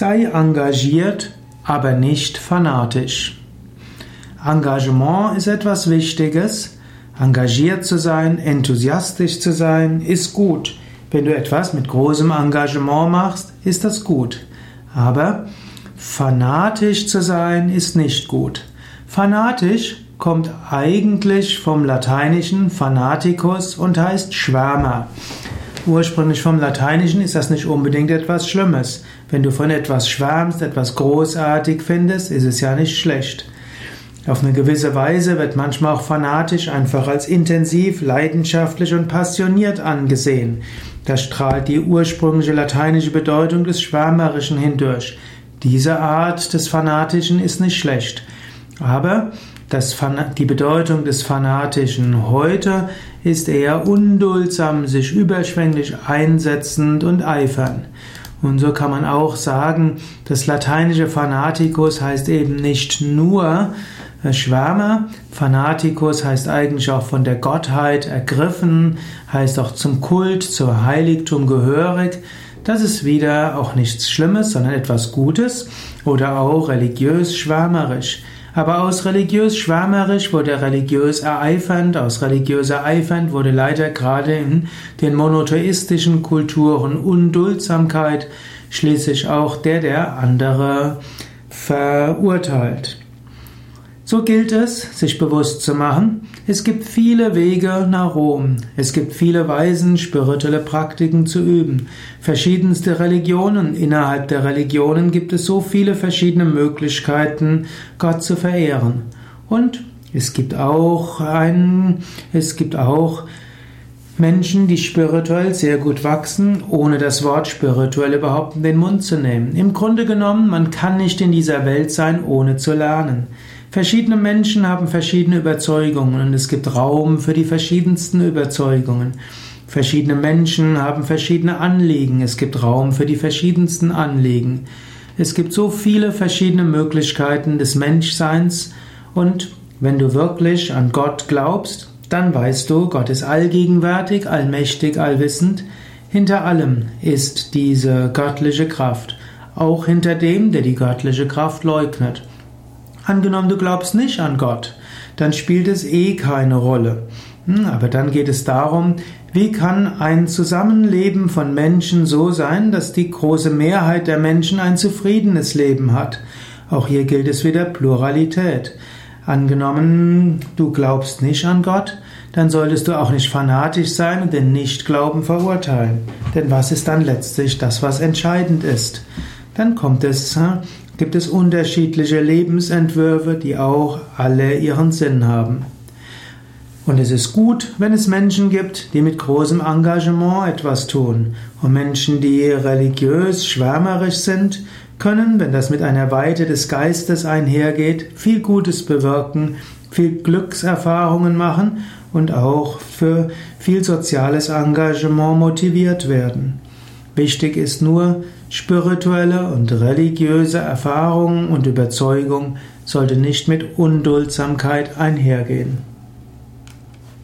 Sei engagiert, aber nicht fanatisch. Engagement ist etwas Wichtiges. Engagiert zu sein, enthusiastisch zu sein, ist gut. Wenn du etwas mit großem Engagement machst, ist das gut. Aber fanatisch zu sein ist nicht gut. Fanatisch kommt eigentlich vom lateinischen fanaticus und heißt Schwärmer. Ursprünglich vom Lateinischen ist das nicht unbedingt etwas Schlimmes. Wenn du von etwas schwärmst, etwas großartig findest, ist es ja nicht schlecht. Auf eine gewisse Weise wird manchmal auch fanatisch einfach als intensiv, leidenschaftlich und passioniert angesehen. Da strahlt die ursprüngliche lateinische Bedeutung des Schwärmerischen hindurch. Diese Art des Fanatischen ist nicht schlecht. Aber das, die Bedeutung des Fanatischen heute ist eher unduldsam, sich überschwänglich einsetzend und eifern. Und so kann man auch sagen, das lateinische Fanatikus heißt eben nicht nur äh, Schwärmer. Fanatikus heißt eigentlich auch von der Gottheit ergriffen, heißt auch zum Kult, zur Heiligtum gehörig. Das ist wieder auch nichts Schlimmes, sondern etwas Gutes oder auch religiös schwärmerisch. Aber aus religiös schwärmerisch wurde religiös ereifernd, aus religiös ereifernd wurde leider gerade in den monotheistischen Kulturen Unduldsamkeit, schließlich auch der, der andere verurteilt. So gilt es, sich bewusst zu machen, es gibt viele Wege nach Rom, es gibt viele Weisen, spirituelle Praktiken zu üben, verschiedenste Religionen, innerhalb der Religionen gibt es so viele verschiedene Möglichkeiten, Gott zu verehren. Und es gibt auch ein, es gibt auch Menschen, die spirituell sehr gut wachsen, ohne das Wort spirituell überhaupt in den Mund zu nehmen. Im Grunde genommen, man kann nicht in dieser Welt sein, ohne zu lernen. Verschiedene Menschen haben verschiedene Überzeugungen und es gibt Raum für die verschiedensten Überzeugungen. Verschiedene Menschen haben verschiedene Anliegen, es gibt Raum für die verschiedensten Anliegen. Es gibt so viele verschiedene Möglichkeiten des Menschseins und wenn du wirklich an Gott glaubst, dann weißt du, Gott ist allgegenwärtig, allmächtig, allwissend. Hinter allem ist diese göttliche Kraft, auch hinter dem, der die göttliche Kraft leugnet. Angenommen, du glaubst nicht an Gott, dann spielt es eh keine Rolle. Hm, aber dann geht es darum, wie kann ein Zusammenleben von Menschen so sein, dass die große Mehrheit der Menschen ein zufriedenes Leben hat? Auch hier gilt es wieder Pluralität. Angenommen, du glaubst nicht an Gott, dann solltest du auch nicht fanatisch sein und den Nichtglauben verurteilen. Denn was ist dann letztlich das, was entscheidend ist? Dann kommt es hm, gibt es unterschiedliche Lebensentwürfe, die auch alle ihren Sinn haben. Und es ist gut, wenn es Menschen gibt, die mit großem Engagement etwas tun. Und Menschen, die religiös, schwärmerisch sind, können, wenn das mit einer Weite des Geistes einhergeht, viel Gutes bewirken, viel Glückserfahrungen machen und auch für viel soziales Engagement motiviert werden. Wichtig ist nur, spirituelle und religiöse Erfahrung und Überzeugung sollte nicht mit Unduldsamkeit einhergehen.